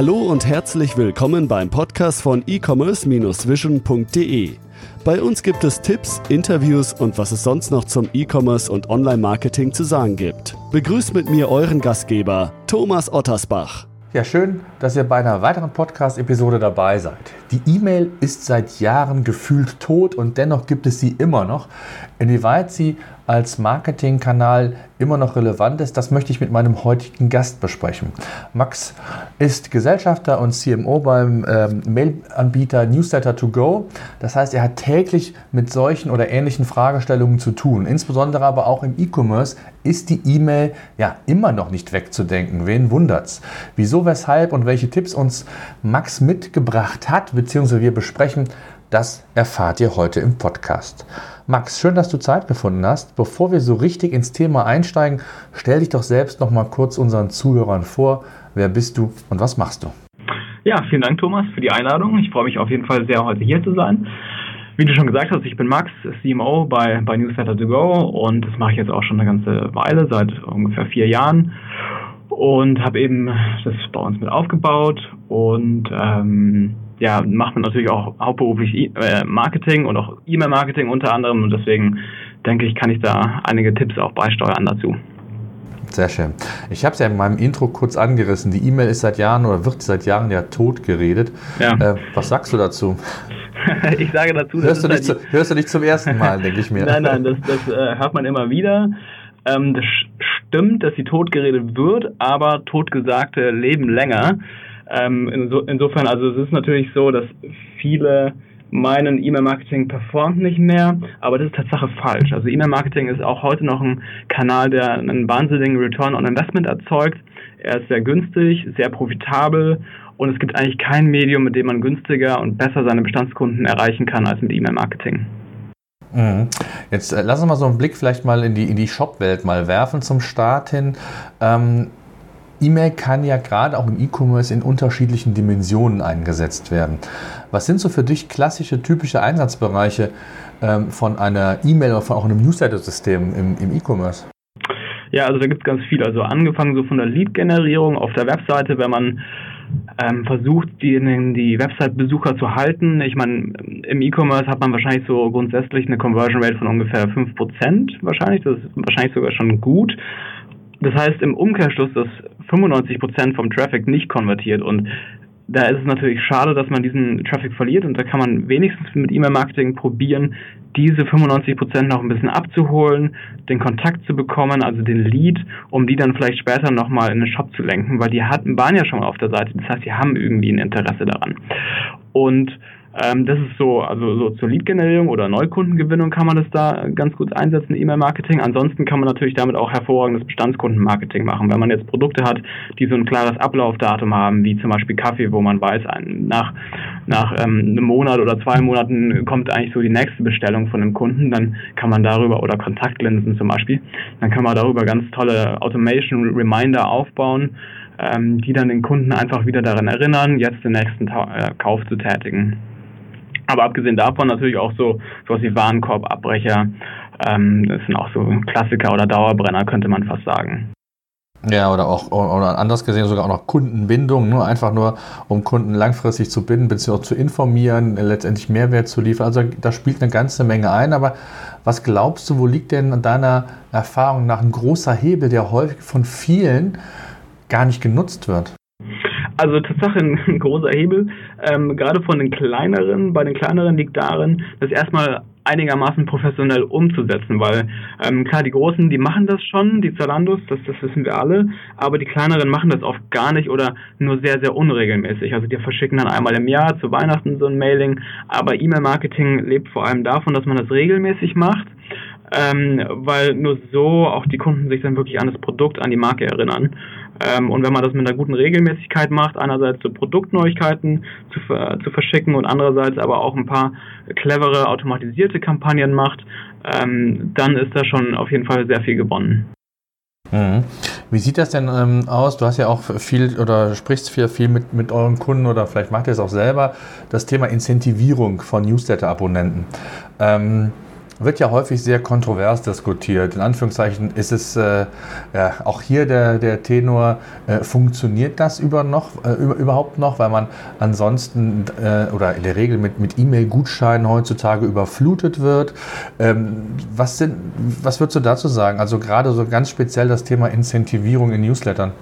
Hallo und herzlich willkommen beim Podcast von e-commerce-vision.de. Bei uns gibt es Tipps, Interviews und was es sonst noch zum E-Commerce und Online-Marketing zu sagen gibt. Begrüßt mit mir euren Gastgeber, Thomas Ottersbach. Ja, schön, dass ihr bei einer weiteren Podcast-Episode dabei seid. Die E-Mail ist seit Jahren gefühlt tot und dennoch gibt es sie immer noch. Inwieweit sie als Marketingkanal immer noch relevant ist, das möchte ich mit meinem heutigen Gast besprechen. Max ist Gesellschafter und CMO beim ähm, Mailanbieter Newsletter to Go. Das heißt, er hat täglich mit solchen oder ähnlichen Fragestellungen zu tun. Insbesondere aber auch im E-Commerce ist die E-Mail ja immer noch nicht wegzudenken. Wen wundert's? Wieso, weshalb und welche Tipps uns Max mitgebracht hat, beziehungsweise wir besprechen, das erfahrt ihr heute im Podcast. Max, schön, dass du Zeit gefunden hast. Bevor wir so richtig ins Thema einsteigen, stell dich doch selbst noch mal kurz unseren Zuhörern vor. Wer bist du und was machst du? Ja, vielen Dank, Thomas, für die Einladung. Ich freue mich auf jeden Fall sehr, heute hier zu sein. Wie du schon gesagt hast, ich bin Max, CMO bei, bei Newsletter to Go und das mache ich jetzt auch schon eine ganze Weile, seit ungefähr vier Jahren und habe eben das bei uns mit aufgebaut und ähm, ja, macht man natürlich auch hauptberuflich e äh, Marketing und auch E-Mail-Marketing unter anderem und deswegen denke ich, kann ich da einige Tipps auch beisteuern dazu. Sehr schön. Ich habe es ja in meinem Intro kurz angerissen. Die E-Mail ist seit Jahren oder wird seit Jahren ja tot geredet. Ja. Äh, was sagst du dazu? ich sage dazu, hörst du, nicht zu, hörst du nicht zum ersten Mal, denke ich mir. nein, nein, das, das äh, hört man immer wieder. Ähm, das stimmt, dass sie tot geredet wird, aber totgesagte leben länger. Ähm, inso, insofern, also es ist natürlich so, dass viele meinen, E-Mail-Marketing performt nicht mehr, aber das ist Tatsache falsch. Also E-Mail-Marketing ist auch heute noch ein Kanal, der einen wahnsinnigen Return on Investment erzeugt. Er ist sehr günstig, sehr profitabel und es gibt eigentlich kein Medium, mit dem man günstiger und besser seine Bestandskunden erreichen kann als mit E-Mail-Marketing. Mhm. Jetzt äh, lass uns mal so einen Blick vielleicht mal in die, in die Shop-Welt mal werfen zum Start hin. Ähm, E-Mail kann ja gerade auch im E-Commerce in unterschiedlichen Dimensionen eingesetzt werden. Was sind so für dich klassische, typische Einsatzbereiche ähm, von einer E-Mail oder von auch einem Newsletter-System im, im E-Commerce? Ja, also da gibt es ganz viel. Also angefangen so von der Lead-Generierung auf der Webseite, wenn man ähm, versucht, die, die Website-Besucher zu halten. Ich meine, im E-Commerce hat man wahrscheinlich so grundsätzlich eine Conversion Rate von ungefähr 5% wahrscheinlich. Das ist wahrscheinlich sogar schon gut. Das heißt im Umkehrschluss, dass 95% vom Traffic nicht konvertiert. Und da ist es natürlich schade, dass man diesen Traffic verliert. Und da kann man wenigstens mit E-Mail-Marketing probieren, diese 95% noch ein bisschen abzuholen, den Kontakt zu bekommen, also den Lead, um die dann vielleicht später nochmal in den Shop zu lenken, weil die hatten, waren ja schon mal auf der Seite, das heißt, die haben irgendwie ein Interesse daran. Und ähm, das ist so, also so zur Lead-Generierung oder Neukundengewinnung kann man das da ganz gut einsetzen, E-Mail-Marketing. Ansonsten kann man natürlich damit auch hervorragendes Bestandskundenmarketing machen. Wenn man jetzt Produkte hat, die so ein klares Ablaufdatum haben, wie zum Beispiel Kaffee, wo man weiß, nach, nach ähm, einem Monat oder zwei Monaten kommt eigentlich so die nächste Bestellung von einem Kunden, dann kann man darüber, oder Kontaktlinsen zum Beispiel, dann kann man darüber ganz tolle Automation Reminder aufbauen, ähm, die dann den Kunden einfach wieder daran erinnern, jetzt den nächsten Ta äh, Kauf zu tätigen. Aber abgesehen davon natürlich auch so sowas wie Warenkorbabbrecher. Ähm, das sind auch so Klassiker oder Dauerbrenner, könnte man fast sagen. Ja, oder auch, oder anders gesehen sogar auch noch Kundenbindung, nur einfach nur, um Kunden langfristig zu binden, beziehungsweise zu informieren, letztendlich Mehrwert zu liefern. Also da spielt eine ganze Menge ein. Aber was glaubst du, wo liegt denn deiner Erfahrung nach ein großer Hebel, der häufig von vielen gar nicht genutzt wird? Also Tatsache ein, großer Hebel. Ähm, gerade von den kleineren, bei den kleineren liegt darin, das erstmal einigermaßen professionell umzusetzen, weil ähm, klar, die Großen, die machen das schon, die Zalandos, das, das wissen wir alle, aber die kleineren machen das oft gar nicht oder nur sehr, sehr unregelmäßig. Also die verschicken dann einmal im Jahr zu Weihnachten so ein Mailing, aber E-Mail-Marketing lebt vor allem davon, dass man das regelmäßig macht, ähm, weil nur so auch die Kunden sich dann wirklich an das Produkt, an die Marke erinnern. Ähm, und wenn man das mit einer guten Regelmäßigkeit macht, einerseits so Produktneuigkeiten zu, zu verschicken und andererseits aber auch ein paar clevere automatisierte Kampagnen macht, ähm, dann ist da schon auf jeden Fall sehr viel gewonnen. Mhm. Wie sieht das denn ähm, aus? Du hast ja auch viel oder sprichst viel, viel mit, mit euren Kunden oder vielleicht macht ihr es auch selber, das Thema Incentivierung von Newsletter-Abonnenten. Ähm, wird ja häufig sehr kontrovers diskutiert. In Anführungszeichen ist es äh, ja, auch hier der, der Tenor, äh, funktioniert das über noch, äh, überhaupt noch, weil man ansonsten äh, oder in der Regel mit, mit E-Mail-Gutscheinen heutzutage überflutet wird. Ähm, was, sind, was würdest du dazu sagen? Also gerade so ganz speziell das Thema Incentivierung in Newslettern.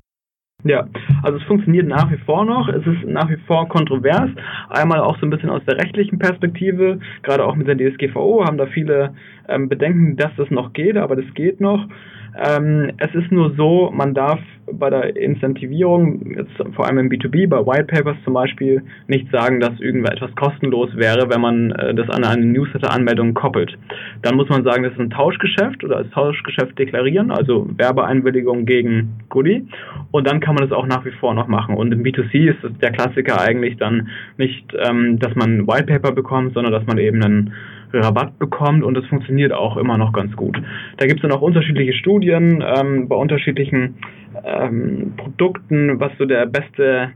Ja, also es funktioniert nach wie vor noch. Es ist nach wie vor kontrovers. Einmal auch so ein bisschen aus der rechtlichen Perspektive. Gerade auch mit der DSGVO haben da viele ähm, Bedenken, dass das noch geht, aber das geht noch. Ähm, es ist nur so, man darf bei der Incentivierung, jetzt vor allem im B2B, bei White Papers zum Beispiel, nicht sagen, dass irgendetwas kostenlos wäre, wenn man äh, das an eine Newsletter-Anmeldung koppelt. Dann muss man sagen, das ist ein Tauschgeschäft oder als Tauschgeschäft deklarieren, also Werbeeinwilligung gegen Goodie. Und dann kann man das auch nach wie vor noch machen. Und im B2C ist der Klassiker eigentlich dann nicht, ähm, dass man White Paper bekommt, sondern dass man eben einen Rabatt bekommt und das funktioniert auch immer noch ganz gut. Da gibt es dann auch unterschiedliche Studien ähm, bei unterschiedlichen ähm, Produkten, was so der beste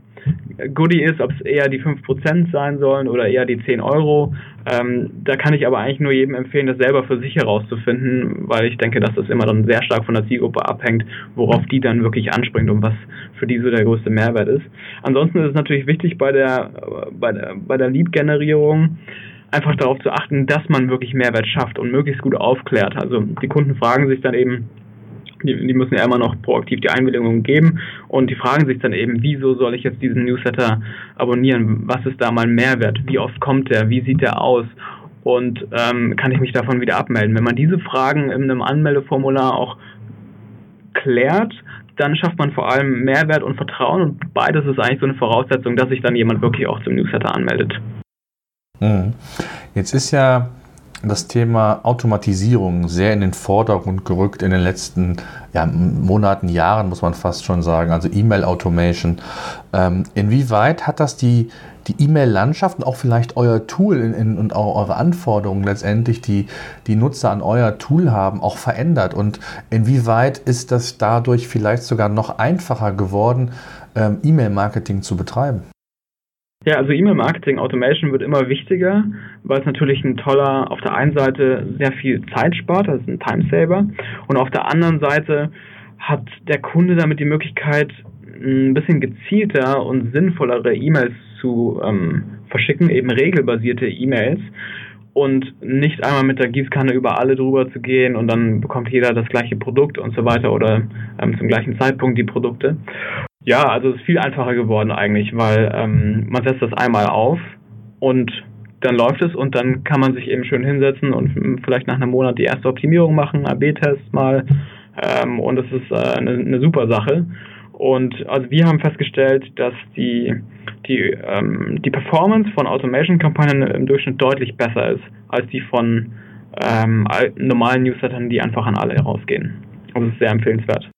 Goodie ist, ob es eher die 5% sein sollen oder eher die 10 Euro. Ähm, da kann ich aber eigentlich nur jedem empfehlen, das selber für sich herauszufinden, weil ich denke, dass das immer dann sehr stark von der Zielgruppe abhängt, worauf die dann wirklich anspringt und was für die so der größte Mehrwert ist. Ansonsten ist es natürlich wichtig bei der, bei der, bei der Lead-Generierung, einfach darauf zu achten, dass man wirklich Mehrwert schafft und möglichst gut aufklärt. Also die Kunden fragen sich dann eben, die, die müssen ja immer noch proaktiv die Einwilligung geben und die fragen sich dann eben, wieso soll ich jetzt diesen Newsletter abonnieren? Was ist da mein Mehrwert? Wie oft kommt der? Wie sieht der aus? Und ähm, kann ich mich davon wieder abmelden? Wenn man diese Fragen in einem Anmeldeformular auch klärt, dann schafft man vor allem Mehrwert und Vertrauen und beides ist eigentlich so eine Voraussetzung, dass sich dann jemand wirklich auch zum Newsletter anmeldet. Mhm. Jetzt ist ja das Thema Automatisierung sehr in den Vordergrund gerückt in den letzten ja, Monaten, Jahren, muss man fast schon sagen. Also E-Mail-Automation. Ähm, inwieweit hat das die, die E-Mail-Landschaft und auch vielleicht euer Tool in, in, und auch eure Anforderungen letztendlich, die die Nutzer an euer Tool haben, auch verändert? Und inwieweit ist das dadurch vielleicht sogar noch einfacher geworden, ähm, E-Mail-Marketing zu betreiben? Ja, also E-Mail-Marketing Automation wird immer wichtiger, weil es natürlich ein toller, auf der einen Seite sehr viel Zeit spart, das ist ein Timesaver, und auf der anderen Seite hat der Kunde damit die Möglichkeit, ein bisschen gezielter und sinnvollere E-Mails zu ähm, verschicken, eben regelbasierte E-Mails und nicht einmal mit der Gießkanne über alle drüber zu gehen und dann bekommt jeder das gleiche Produkt und so weiter oder ähm, zum gleichen Zeitpunkt die Produkte. Ja, also es ist viel einfacher geworden eigentlich, weil ähm, man setzt das einmal auf und dann läuft es und dann kann man sich eben schön hinsetzen und vielleicht nach einem Monat die erste Optimierung machen, AB-Test mal ähm, und das ist äh, eine, eine super Sache. Und also wir haben festgestellt, dass die, die, ähm, die Performance von Automation-Kampagnen im Durchschnitt deutlich besser ist als die von ähm, normalen Newslettern, die einfach an alle rausgehen. Also das ist sehr empfehlenswert.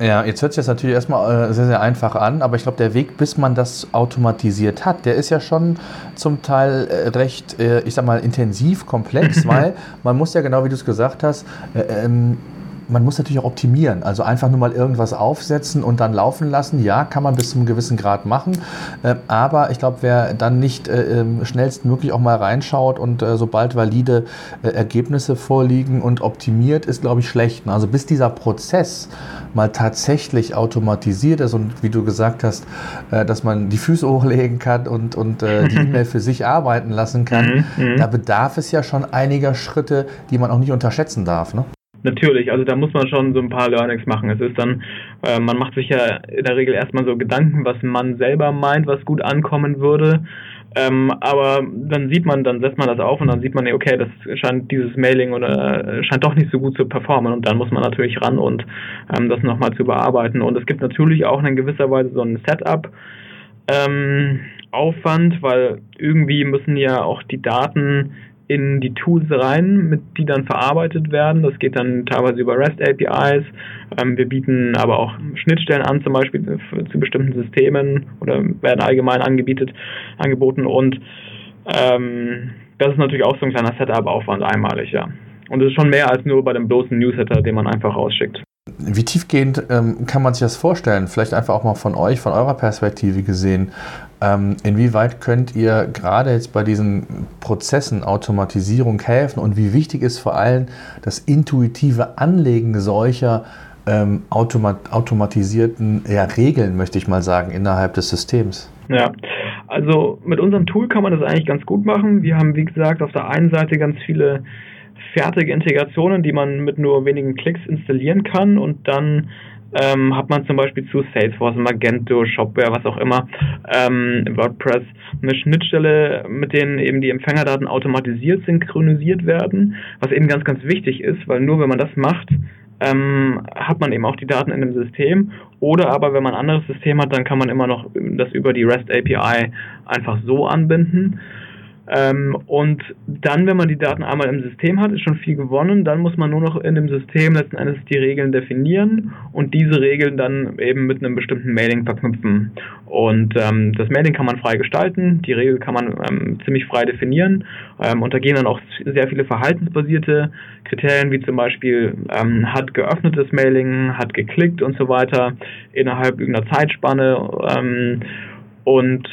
Ja, jetzt hört sich das natürlich erstmal äh, sehr, sehr einfach an, aber ich glaube, der Weg, bis man das automatisiert hat, der ist ja schon zum Teil äh, recht, äh, ich sag mal, intensiv, komplex, weil man muss ja genau wie du es gesagt hast, ähm, man muss natürlich auch optimieren. Also einfach nur mal irgendwas aufsetzen und dann laufen lassen. Ja, kann man bis zu einem gewissen Grad machen. Äh, aber ich glaube, wer dann nicht äh, ähm, schnellstmöglich auch mal reinschaut und äh, sobald valide Ergebnisse vorliegen und optimiert, ist, glaube ich, schlecht. Also bis dieser Prozess mal tatsächlich automatisiert ist und wie du gesagt hast, dass man die Füße hochlegen kann und, und die E-Mail für sich arbeiten lassen kann, mhm, mhm, da bedarf es ja schon einiger Schritte, die man auch nicht unterschätzen darf. Ne? Natürlich, also da muss man schon so ein paar Learnings machen. Es ist dann, äh, man macht sich ja in der Regel erstmal so Gedanken, was man selber meint, was gut ankommen würde. Ähm, aber dann sieht man, dann setzt man das auf und dann sieht man, okay, das scheint dieses Mailing oder äh, scheint doch nicht so gut zu performen und dann muss man natürlich ran und ähm, das nochmal zu bearbeiten. Und es gibt natürlich auch in gewisser Weise so ein Setup. Ähm, Aufwand, weil irgendwie müssen ja auch die Daten in die Tools rein, mit die dann verarbeitet werden. Das geht dann teilweise über REST APIs. Ähm, wir bieten aber auch Schnittstellen an, zum Beispiel zu, bestimmten Systemen oder werden allgemein angebietet, angeboten und ähm, das ist natürlich auch so ein kleiner Setup-Aufwand einmalig, ja. Und es ist schon mehr als nur bei dem bloßen Newsletter, den man einfach rausschickt. wie tiefgehend ähm, kann man sich das vorstellen? Vielleicht einfach auch mal von euch, von eurer Perspektive gesehen. Ähm, inwieweit könnt ihr gerade jetzt bei diesen Prozessen Automatisierung helfen und wie wichtig ist vor allem das intuitive Anlegen solcher ähm, automat automatisierten ja, Regeln, möchte ich mal sagen, innerhalb des Systems? Ja, also mit unserem Tool kann man das eigentlich ganz gut machen. Wir haben, wie gesagt, auf der einen Seite ganz viele fertige Integrationen, die man mit nur wenigen Klicks installieren kann und dann ähm, hat man zum Beispiel zu Salesforce, Magento, Shopware, was auch immer, ähm, WordPress eine Schnittstelle, mit denen eben die Empfängerdaten automatisiert synchronisiert werden, was eben ganz, ganz wichtig ist, weil nur wenn man das macht, ähm, hat man eben auch die Daten in dem System. Oder aber wenn man ein anderes System hat, dann kann man immer noch das über die REST API einfach so anbinden. Ähm, und dann, wenn man die Daten einmal im System hat, ist schon viel gewonnen. Dann muss man nur noch in dem System letzten Endes die Regeln definieren und diese Regeln dann eben mit einem bestimmten Mailing verknüpfen. Und ähm, das Mailing kann man frei gestalten, die Regel kann man ähm, ziemlich frei definieren ähm, und da gehen dann auch sehr viele verhaltensbasierte Kriterien, wie zum Beispiel ähm, hat geöffnetes Mailing, hat geklickt und so weiter innerhalb irgendeiner Zeitspanne ähm, und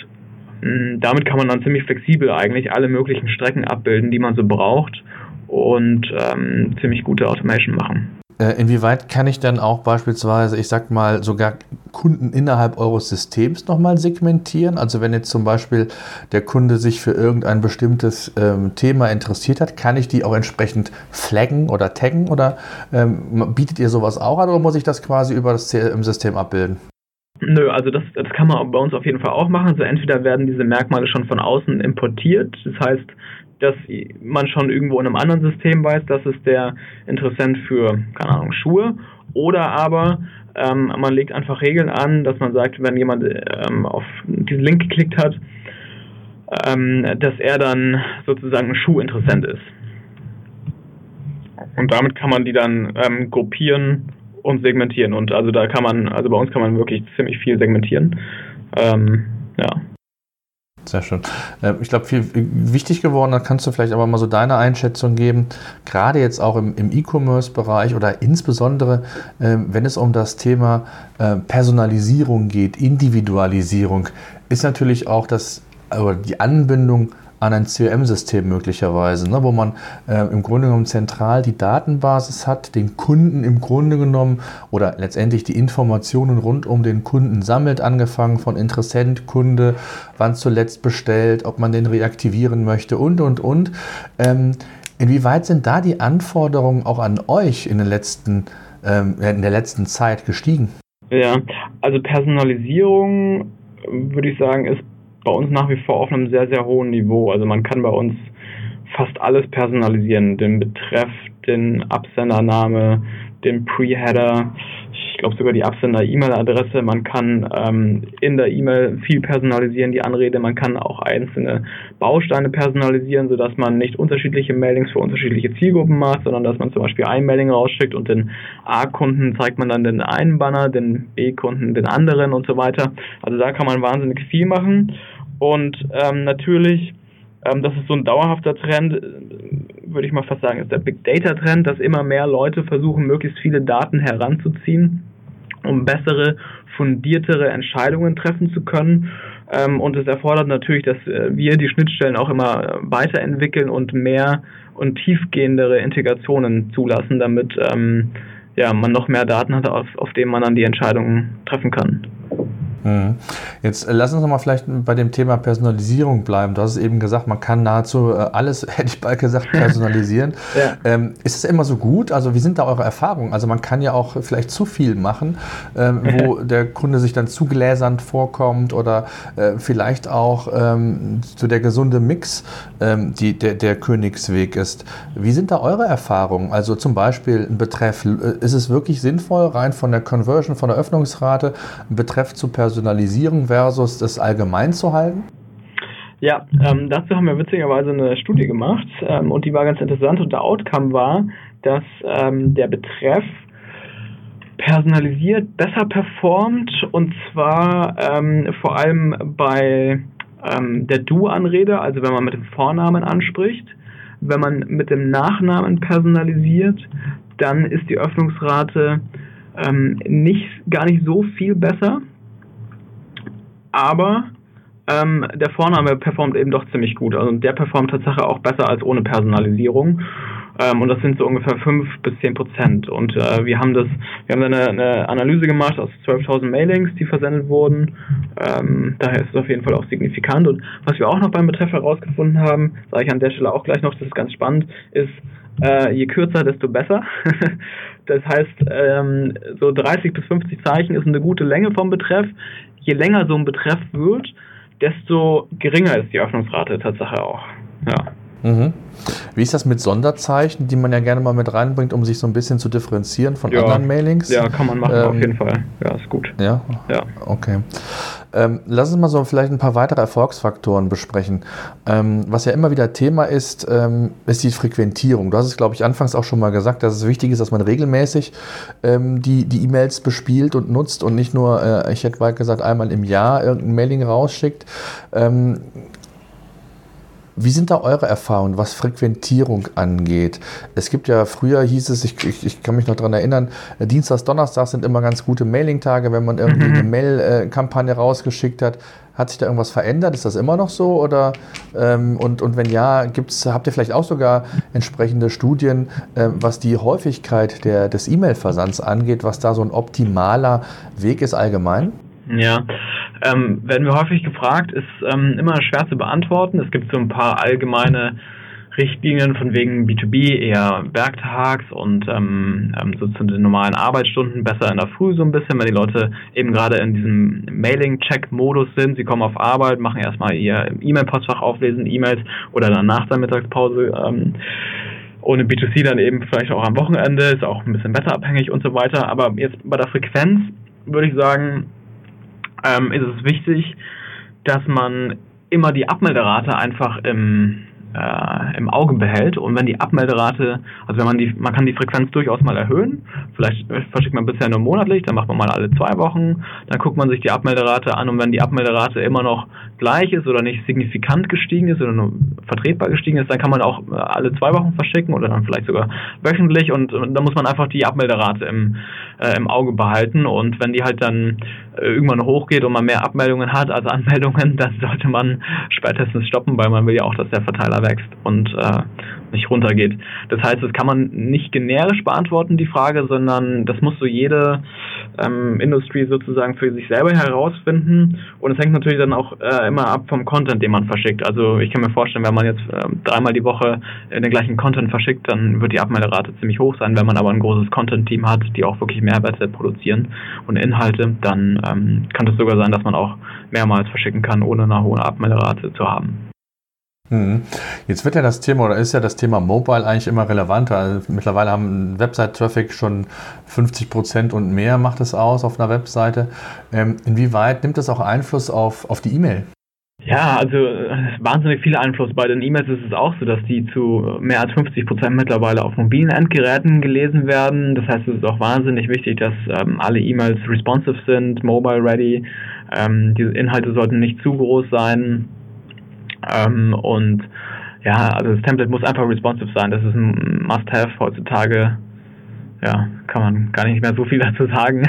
damit kann man dann ziemlich flexibel eigentlich alle möglichen Strecken abbilden, die man so braucht und ähm, ziemlich gute Automation machen. Äh, inwieweit kann ich dann auch beispielsweise, ich sag mal, sogar Kunden innerhalb eures Systems nochmal segmentieren? Also wenn jetzt zum Beispiel der Kunde sich für irgendein bestimmtes ähm, Thema interessiert hat, kann ich die auch entsprechend flaggen oder taggen oder ähm, bietet ihr sowas auch an oder muss ich das quasi über das CRM-System abbilden? Nö, also das, das kann man bei uns auf jeden Fall auch machen. Also entweder werden diese Merkmale schon von außen importiert, das heißt, dass man schon irgendwo in einem anderen System weiß, das ist der Interessent für, keine Ahnung, Schuhe, oder aber ähm, man legt einfach Regeln an, dass man sagt, wenn jemand ähm, auf diesen Link geklickt hat, ähm, dass er dann sozusagen ein Schuhinteressent ist. Und damit kann man die dann ähm, gruppieren und segmentieren. Und also da kann man, also bei uns kann man wirklich ziemlich viel segmentieren. Ähm, ja. Sehr schön. Ähm, ich glaube, viel wichtig geworden, da kannst du vielleicht aber mal so deine Einschätzung geben, gerade jetzt auch im, E-Commerce-Bereich oder insbesondere, ähm, wenn es um das Thema äh, Personalisierung geht, Individualisierung, ist natürlich auch das, oder die Anbindung an ein CRM-System möglicherweise, ne, wo man äh, im Grunde genommen zentral die Datenbasis hat, den Kunden im Grunde genommen oder letztendlich die Informationen rund um den Kunden sammelt, angefangen von Interessent, Kunde, wann zuletzt bestellt, ob man den reaktivieren möchte und, und, und. Ähm, inwieweit sind da die Anforderungen auch an euch in, den letzten, ähm, in der letzten Zeit gestiegen? Ja, also Personalisierung würde ich sagen, ist bei uns nach wie vor auf einem sehr, sehr hohen Niveau. Also man kann bei uns fast alles personalisieren. Den Betreff, den Absendername, den Pre-Header, ich glaube sogar die Absender-E-Mail-Adresse. Man kann ähm, in der E-Mail viel personalisieren, die Anrede. Man kann auch einzelne Bausteine personalisieren, sodass man nicht unterschiedliche Mailings für unterschiedliche Zielgruppen macht, sondern dass man zum Beispiel ein Mailing rausschickt und den A-Kunden zeigt man dann den einen Banner, den B-Kunden den anderen und so weiter. Also da kann man wahnsinnig viel machen. Und ähm, natürlich, ähm, das ist so ein dauerhafter Trend, äh, würde ich mal fast sagen, ist der Big Data Trend, dass immer mehr Leute versuchen, möglichst viele Daten heranzuziehen, um bessere, fundiertere Entscheidungen treffen zu können. Ähm, und es erfordert natürlich, dass äh, wir die Schnittstellen auch immer äh, weiterentwickeln und mehr und tiefgehendere Integrationen zulassen, damit ähm, ja, man noch mehr Daten hat, auf, auf denen man dann die Entscheidungen treffen kann. Mhm. Jetzt äh, lass uns noch mal vielleicht bei dem Thema Personalisierung bleiben. Du hast es eben gesagt, man kann nahezu äh, alles, hätte ich bald gesagt, personalisieren. ja. ähm, ist es immer so gut? Also wie sind da eure Erfahrungen? Also man kann ja auch vielleicht zu viel machen, ähm, wo der Kunde sich dann zu gläsernd vorkommt oder äh, vielleicht auch ähm, so der gesunde Mix ähm, die, der, der Königsweg ist. Wie sind da eure Erfahrungen? Also zum Beispiel ein Betreff, äh, ist es wirklich sinnvoll, rein von der Conversion, von der Öffnungsrate, einen Betreff zu personalisieren? Personalisierung versus das allgemein zu halten? Ja, ähm, dazu haben wir witzigerweise eine Studie gemacht ähm, und die war ganz interessant und der Outcome war, dass ähm, der Betreff personalisiert besser performt und zwar ähm, vor allem bei ähm, der Du-Anrede, also wenn man mit dem Vornamen anspricht. Wenn man mit dem Nachnamen personalisiert, dann ist die Öffnungsrate ähm, nicht gar nicht so viel besser, aber ähm, der Vorname performt eben doch ziemlich gut. Also der performt tatsächlich auch besser als ohne Personalisierung. Ähm, und das sind so ungefähr 5 bis 10 Prozent. Und äh, wir haben das, wir haben eine, eine Analyse gemacht aus 12.000 Mailings, die versendet wurden. Ähm, daher ist es auf jeden Fall auch signifikant. Und was wir auch noch beim Betreff herausgefunden haben, sage ich an der Stelle auch gleich noch, das ist ganz spannend, ist, äh, je kürzer, desto besser. das heißt, ähm, so 30 bis 50 Zeichen ist eine gute Länge vom Betreff. Je länger so ein Betreff wird, desto geringer ist die Öffnungsrate Tatsache auch. Ja. Mhm. Wie ist das mit Sonderzeichen, die man ja gerne mal mit reinbringt, um sich so ein bisschen zu differenzieren von ja. anderen Mailings? Ja, kann man machen, ähm, auf jeden Fall. Ja, ist gut. Ja? Ja. Okay. Ähm, lass uns mal so vielleicht ein paar weitere Erfolgsfaktoren besprechen. Ähm, was ja immer wieder Thema ist, ähm, ist die Frequentierung. Du hast es, glaube ich, anfangs auch schon mal gesagt, dass es wichtig ist, dass man regelmäßig ähm, die E-Mails bespielt und nutzt und nicht nur, äh, ich hätte bald gesagt, einmal im Jahr irgendein Mailing rausschickt. Wie sind da eure Erfahrungen, was Frequentierung angeht? Es gibt ja, früher hieß es, ich, ich, ich kann mich noch daran erinnern, äh, Dienstags, Donnerstags sind immer ganz gute Mailing-Tage, wenn man irgendwie mhm. eine Mail-Kampagne rausgeschickt hat. Hat sich da irgendwas verändert? Ist das immer noch so? Oder, ähm, und, und wenn ja, gibt's, habt ihr vielleicht auch sogar entsprechende Studien, äh, was die Häufigkeit der, des E-Mail-Versands angeht, was da so ein optimaler Weg ist allgemein? Ja, ähm, werden wir häufig gefragt, ist ähm, immer schwer zu beantworten. Es gibt so ein paar allgemeine Richtlinien von wegen B2B eher werktags und ähm, ähm, so zu den normalen Arbeitsstunden besser in der Früh so ein bisschen, weil die Leute eben gerade in diesem Mailing-Check-Modus sind. Sie kommen auf Arbeit, machen erstmal ihr E-Mail-Postfach auflesen, E-Mails oder dann nach der Mittagspause. Ähm, ohne B2C dann eben vielleicht auch am Wochenende, ist auch ein bisschen wetterabhängig und so weiter. Aber jetzt bei der Frequenz würde ich sagen, ähm, ist es wichtig, dass man immer die Abmelderate einfach im äh, im Auge behält. Und wenn die Abmelderate, also wenn man die, man kann die Frequenz durchaus mal erhöhen. Vielleicht verschickt man bisher nur monatlich, dann macht man mal alle zwei Wochen. Dann guckt man sich die Abmelderate an und wenn die Abmelderate immer noch gleich ist oder nicht signifikant gestiegen ist oder nur vertretbar gestiegen ist, dann kann man auch äh, alle zwei Wochen verschicken oder dann vielleicht sogar wöchentlich und, da muss man einfach die Abmelderate im, äh, im Auge behalten und wenn die halt dann äh, irgendwann hochgeht und man mehr Abmeldungen hat als Anmeldungen, dann sollte man spätestens stoppen, weil man will ja auch, dass der Verteiler wächst und äh, nicht runtergeht. Das heißt, das kann man nicht generisch beantworten, die Frage, sondern das muss so jede ähm, Industrie sozusagen für sich selber herausfinden. Und es hängt natürlich dann auch äh, immer ab vom Content, den man verschickt. Also ich kann mir vorstellen, wenn man jetzt äh, dreimal die Woche den gleichen Content verschickt, dann wird die Abmelderate ziemlich hoch sein. Wenn man aber ein großes Content-Team hat, die auch wirklich Mehrwerte produzieren und Inhalte, dann ähm, kann es sogar sein, dass man auch mehrmals verschicken kann, ohne eine hohe Abmelderate zu haben. Mhm. Jetzt wird ja das Thema oder ist ja das Thema Mobile eigentlich immer relevanter. Also mittlerweile haben Website-Traffic schon 50 Prozent und mehr macht es aus auf einer Webseite. Ähm, inwieweit nimmt das auch Einfluss auf, auf die E-Mail? Ja, also wahnsinnig viel Einfluss. Bei den E-Mails ist es auch so, dass die zu mehr als 50 Prozent mittlerweile auf mobilen Endgeräten gelesen werden. Das heißt, es ist auch wahnsinnig wichtig, dass ähm, alle E-Mails responsive sind, mobile ready. Ähm, die Inhalte sollten nicht zu groß sein. Ähm, und ja, also das Template muss einfach responsive sein. Das ist ein Must-Have heutzutage ja, kann man gar nicht mehr so viel dazu sagen.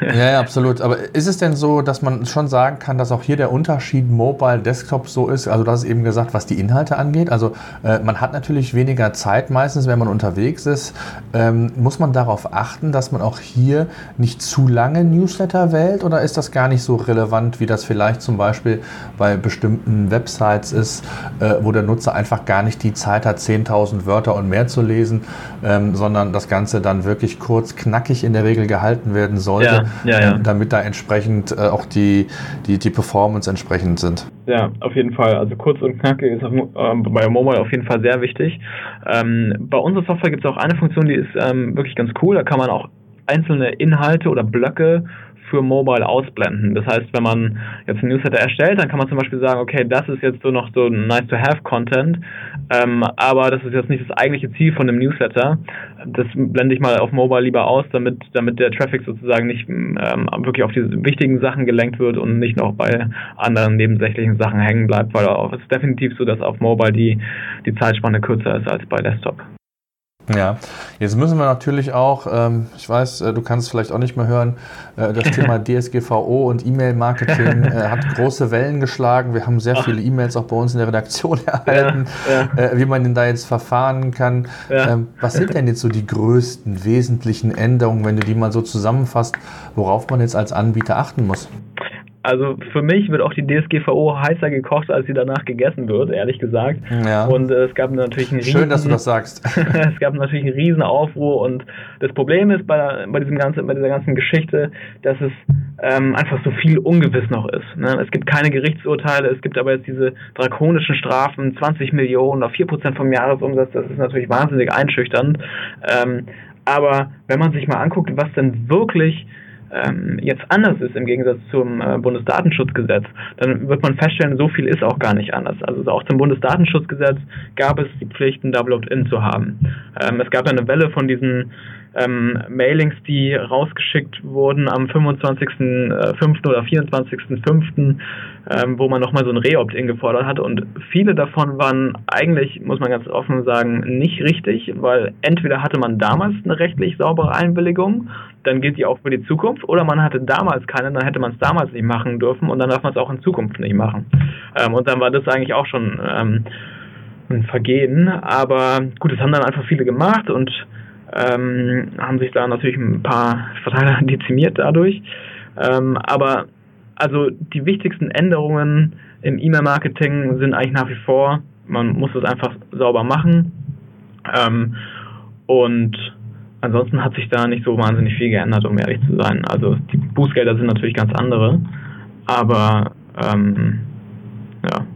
ja, ja, absolut. Aber ist es denn so, dass man schon sagen kann, dass auch hier der Unterschied Mobile, Desktop so ist? Also, das ist eben gesagt, was die Inhalte angeht. Also, äh, man hat natürlich weniger Zeit meistens, wenn man unterwegs ist. Ähm, muss man darauf achten, dass man auch hier nicht zu lange Newsletter wählt? Oder ist das gar nicht so relevant, wie das vielleicht zum Beispiel bei bestimmten Websites ist, äh, wo der Nutzer einfach gar nicht die Zeit hat, 10.000 Wörter und mehr zu lesen, ähm, sondern das Ganze dann wirklich kurz, knackig in der Regel gehalten werden sollte, ja, ja, ja. damit da entsprechend äh, auch die, die, die Performance entsprechend sind. Ja, auf jeden Fall. Also kurz und knackig ist auf, ähm, bei Mobile auf jeden Fall sehr wichtig. Ähm, bei unserer Software gibt es auch eine Funktion, die ist ähm, wirklich ganz cool. Da kann man auch einzelne Inhalte oder Blöcke für Mobile ausblenden. Das heißt, wenn man jetzt ein Newsletter erstellt, dann kann man zum Beispiel sagen, okay, das ist jetzt so noch so nice to have Content, ähm, aber das ist jetzt nicht das eigentliche Ziel von dem Newsletter. Das blende ich mal auf Mobile lieber aus, damit, damit der Traffic sozusagen nicht ähm, wirklich auf diese wichtigen Sachen gelenkt wird und nicht noch bei anderen nebensächlichen Sachen hängen bleibt, weil es ist definitiv so, dass auf Mobile die, die Zeitspanne kürzer ist als bei Desktop. Ja, jetzt müssen wir natürlich auch, ähm, ich weiß, äh, du kannst es vielleicht auch nicht mehr hören, äh, das Thema DSGVO und E-Mail-Marketing äh, hat große Wellen geschlagen. Wir haben sehr Ach. viele E-Mails auch bei uns in der Redaktion erhalten, ja, ja. Äh, wie man denn da jetzt verfahren kann. Ja. Ähm, was sind denn jetzt so die größten, wesentlichen Änderungen, wenn du die mal so zusammenfasst, worauf man jetzt als Anbieter achten muss? Also für mich wird auch die DSGVO heißer gekocht, als sie danach gegessen wird, ehrlich gesagt. Ja. Und äh, es gab natürlich einen riesen, Schön, dass du das sagst. es gab natürlich einen riesen Aufruhr und das Problem ist bei, bei diesem ganzen, bei dieser ganzen Geschichte, dass es ähm, einfach so viel ungewiss noch ist. Ne? Es gibt keine Gerichtsurteile, es gibt aber jetzt diese drakonischen Strafen, 20 Millionen auf 4% vom Jahresumsatz, das ist natürlich wahnsinnig einschüchternd. Ähm, aber wenn man sich mal anguckt, was denn wirklich ähm, jetzt anders ist im Gegensatz zum äh, Bundesdatenschutzgesetz, dann wird man feststellen, so viel ist auch gar nicht anders. Also auch zum Bundesdatenschutzgesetz gab es die Pflichten, Double Opt-in zu haben. Ähm, es gab eine Welle von diesen ähm, Mailings, die rausgeschickt wurden am 25.05. Äh, oder 24.05., ähm, wo man nochmal so ein Re-Opt-in gefordert hat. Und viele davon waren eigentlich, muss man ganz offen sagen, nicht richtig, weil entweder hatte man damals eine rechtlich saubere Einwilligung, dann gilt die auch für die Zukunft, oder man hatte damals keine, dann hätte man es damals nicht machen dürfen und dann darf man es auch in Zukunft nicht machen. Ähm, und dann war das eigentlich auch schon ähm, ein Vergehen. Aber gut, das haben dann einfach viele gemacht und ähm, haben sich da natürlich ein paar Verteiler dezimiert dadurch. Ähm, aber also die wichtigsten Änderungen im E-Mail-Marketing sind eigentlich nach wie vor, man muss es einfach sauber machen. Ähm, und ansonsten hat sich da nicht so wahnsinnig viel geändert, um ehrlich zu sein. Also die Bußgelder sind natürlich ganz andere, aber ähm, ja.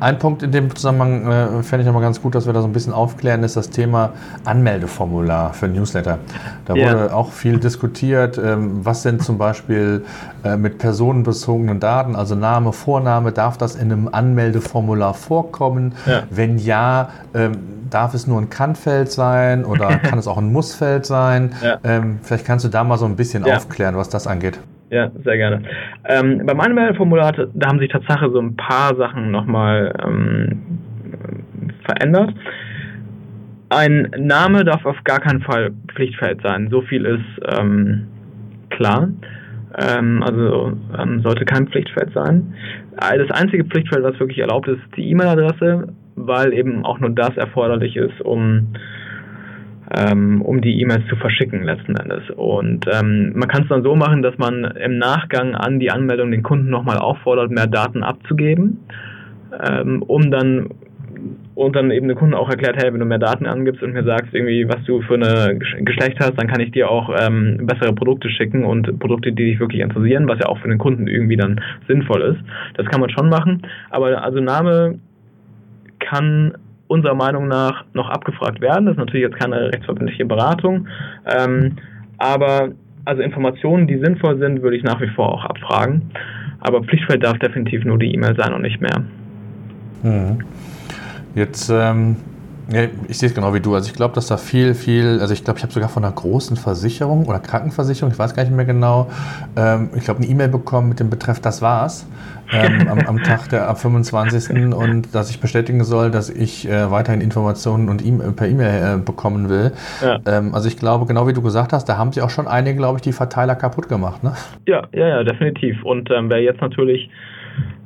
Ein Punkt in dem Zusammenhang äh, fände ich nochmal ganz gut, dass wir da so ein bisschen aufklären, ist das Thema Anmeldeformular für Newsletter. Da yeah. wurde auch viel diskutiert. Ähm, was sind zum Beispiel äh, mit personenbezogenen Daten, also Name, Vorname, darf das in einem Anmeldeformular vorkommen? Ja. Wenn ja, ähm, darf es nur ein Kannfeld sein oder kann es auch ein Mussfeld sein? Ja. Ähm, vielleicht kannst du da mal so ein bisschen ja. aufklären, was das angeht. Ja, sehr gerne. Ähm, beim Anmeldeformular, da haben sich tatsächlich so ein paar Sachen nochmal ähm, verändert. Ein Name darf auf gar keinen Fall Pflichtfeld sein. So viel ist ähm, klar. Ähm, also ähm, sollte kein Pflichtfeld sein. Das einzige Pflichtfeld, was wirklich erlaubt ist, ist die E-Mail-Adresse, weil eben auch nur das erforderlich ist, um ähm, um die E-Mails zu verschicken letzten Endes. Und ähm, man kann es dann so machen, dass man im Nachgang an die Anmeldung den Kunden nochmal auffordert, mehr Daten abzugeben, ähm, um dann und dann eben den Kunden auch erklärt, hey, wenn du mehr Daten angibst und mir sagst irgendwie, was du für eine Geschlecht hast, dann kann ich dir auch ähm, bessere Produkte schicken und Produkte, die dich wirklich interessieren, was ja auch für den Kunden irgendwie dann sinnvoll ist. Das kann man schon machen. Aber also Name kann unserer Meinung nach noch abgefragt werden. Das ist natürlich jetzt keine rechtsverbindliche Beratung. Ähm, aber also Informationen, die sinnvoll sind, würde ich nach wie vor auch abfragen. Aber Pflichtfeld darf definitiv nur die E-Mail sein und nicht mehr. Mhm. Jetzt ähm, ja, ich sehe es genau wie du. Also ich glaube, dass da viel, viel, also ich glaube, ich habe sogar von einer großen Versicherung oder Krankenversicherung, ich weiß gar nicht mehr genau, ähm, ich glaube, eine E-Mail bekommen mit dem Betreff, das war's, ähm, am, am, Tag der ab 25. und dass ich bestätigen soll, dass ich äh, weiterhin Informationen und e per E-Mail äh, bekommen will. Ja. Ähm, also ich glaube, genau wie du gesagt hast, da haben sie auch schon einige, glaube ich, die Verteiler kaputt gemacht. Ne? Ja, ja, ja, definitiv. Und ähm, wer jetzt natürlich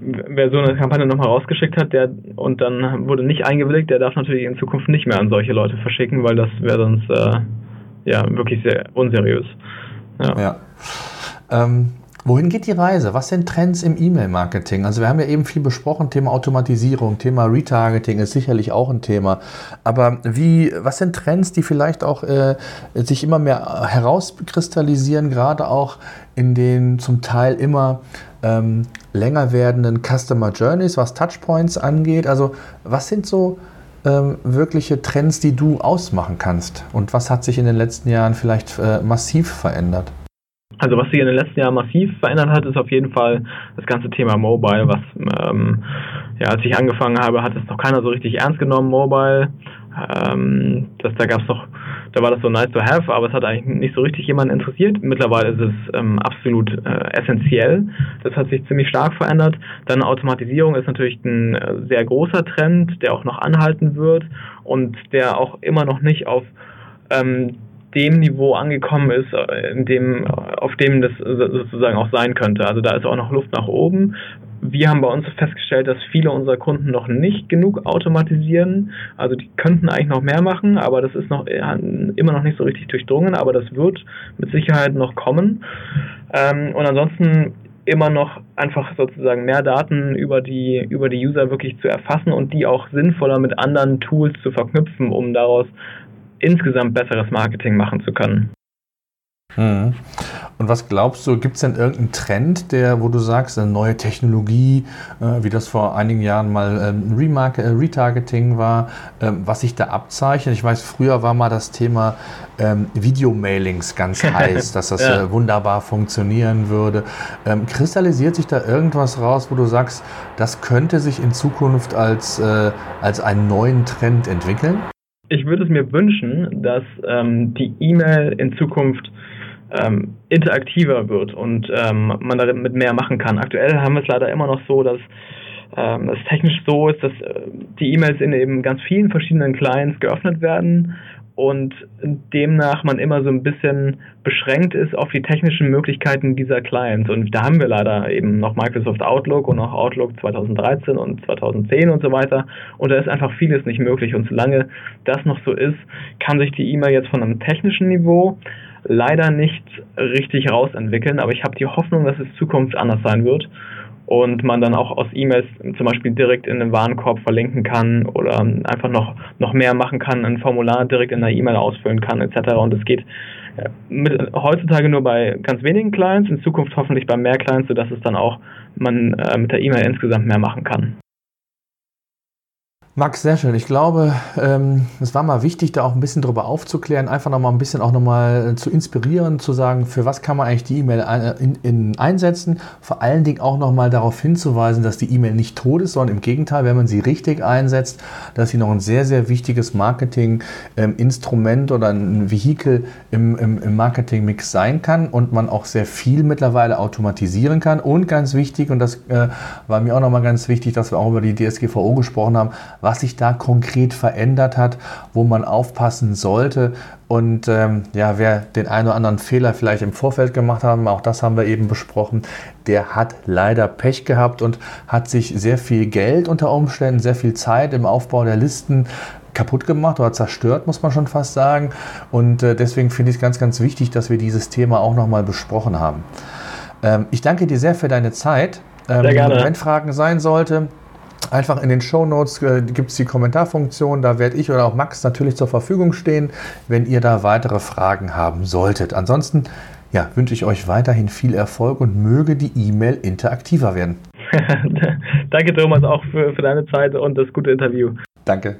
wer so eine Kampagne nochmal rausgeschickt hat, der und dann wurde nicht eingewilligt, der darf natürlich in Zukunft nicht mehr an solche Leute verschicken, weil das wäre sonst äh, ja wirklich sehr unseriös. Ja. ja. Ähm, wohin geht die Reise? Was sind Trends im E-Mail-Marketing? Also wir haben ja eben viel besprochen, Thema Automatisierung, Thema Retargeting ist sicherlich auch ein Thema. Aber wie, was sind Trends, die vielleicht auch äh, sich immer mehr herauskristallisieren, gerade auch in den zum Teil immer ähm, länger werdenden Customer Journeys, was Touchpoints angeht? Also was sind so ähm, wirkliche Trends, die du ausmachen kannst? Und was hat sich in den letzten Jahren vielleicht äh, massiv verändert? Also was sich in den letzten Jahren massiv verändert hat, ist auf jeden Fall das ganze Thema Mobile, was ähm, ja, als ich angefangen habe, hat es noch keiner so richtig ernst genommen, Mobile. Ähm, das, da gab es noch, da war das so nice to have, aber es hat eigentlich nicht so richtig jemanden interessiert. Mittlerweile ist es ähm, absolut äh, essentiell. Das hat sich ziemlich stark verändert. Dann Automatisierung ist natürlich ein äh, sehr großer Trend, der auch noch anhalten wird und der auch immer noch nicht auf ähm, dem Niveau angekommen ist, äh, in dem, auf dem das sozusagen auch sein könnte. Also da ist auch noch Luft nach oben. Wir haben bei uns festgestellt, dass viele unserer Kunden noch nicht genug automatisieren. Also die könnten eigentlich noch mehr machen, aber das ist noch immer noch nicht so richtig durchdrungen, aber das wird mit Sicherheit noch kommen. Ähm, und ansonsten immer noch einfach sozusagen mehr Daten über die, über die User wirklich zu erfassen und die auch sinnvoller mit anderen Tools zu verknüpfen, um daraus insgesamt besseres Marketing machen zu können. Mhm. Und was glaubst du, gibt es denn irgendeinen Trend, der, wo du sagst, eine neue Technologie, äh, wie das vor einigen Jahren mal ähm, Remark äh, Retargeting war, ähm, was sich da abzeichnet? Ich weiß, früher war mal das Thema ähm, Videomailings ganz heiß, dass das ja. äh, wunderbar funktionieren würde. Ähm, kristallisiert sich da irgendwas raus, wo du sagst, das könnte sich in Zukunft als, äh, als einen neuen Trend entwickeln? Ich würde es mir wünschen, dass ähm, die E-Mail in Zukunft ähm, interaktiver wird und ähm, man damit mehr machen kann. Aktuell haben wir es leider immer noch so, dass ähm, es technisch so ist, dass äh, die E-Mails in eben ganz vielen verschiedenen Clients geöffnet werden und demnach man immer so ein bisschen beschränkt ist auf die technischen Möglichkeiten dieser Clients. Und da haben wir leider eben noch Microsoft Outlook und auch Outlook 2013 und 2010 und so weiter. Und da ist einfach vieles nicht möglich. Und solange das noch so ist, kann sich die E-Mail jetzt von einem technischen Niveau leider nicht richtig rausentwickeln, aber ich habe die Hoffnung, dass es Zukunft anders sein wird und man dann auch aus E-Mails zum Beispiel direkt in den Warenkorb verlinken kann oder einfach noch, noch mehr machen kann, ein Formular direkt in einer E-Mail ausfüllen kann etc. Und es geht äh, mit, heutzutage nur bei ganz wenigen Clients, in Zukunft hoffentlich bei mehr Clients, sodass es dann auch man äh, mit der E-Mail insgesamt mehr machen kann. Max, sehr schön. Ich glaube, ähm, es war mal wichtig, da auch ein bisschen drüber aufzuklären, einfach noch mal ein bisschen auch noch mal zu inspirieren, zu sagen, für was kann man eigentlich die E-Mail in, in einsetzen. Vor allen Dingen auch noch mal darauf hinzuweisen, dass die E-Mail nicht tot ist, sondern im Gegenteil, wenn man sie richtig einsetzt, dass sie noch ein sehr, sehr wichtiges Marketing-Instrument ähm, oder ein Vehikel im, im, im Marketing-Mix sein kann und man auch sehr viel mittlerweile automatisieren kann. Und ganz wichtig, und das äh, war mir auch noch mal ganz wichtig, dass wir auch über die DSGVO gesprochen haben, was sich da konkret verändert hat, wo man aufpassen sollte. Und ähm, ja, wer den einen oder anderen Fehler vielleicht im Vorfeld gemacht hat, auch das haben wir eben besprochen, der hat leider Pech gehabt und hat sich sehr viel Geld unter Umständen, sehr viel Zeit im Aufbau der Listen kaputt gemacht oder zerstört, muss man schon fast sagen. Und äh, deswegen finde ich es ganz, ganz wichtig, dass wir dieses Thema auch nochmal besprochen haben. Ähm, ich danke dir sehr für deine Zeit. Ähm, sehr gerne. Wenn Fragen sein sollte, Einfach in den Show Notes äh, gibt es die Kommentarfunktion, da werde ich oder auch Max natürlich zur Verfügung stehen, wenn ihr da weitere Fragen haben solltet. Ansonsten ja, wünsche ich euch weiterhin viel Erfolg und möge die E-Mail interaktiver werden. Danke Thomas auch für, für deine Zeit und das gute Interview. Danke.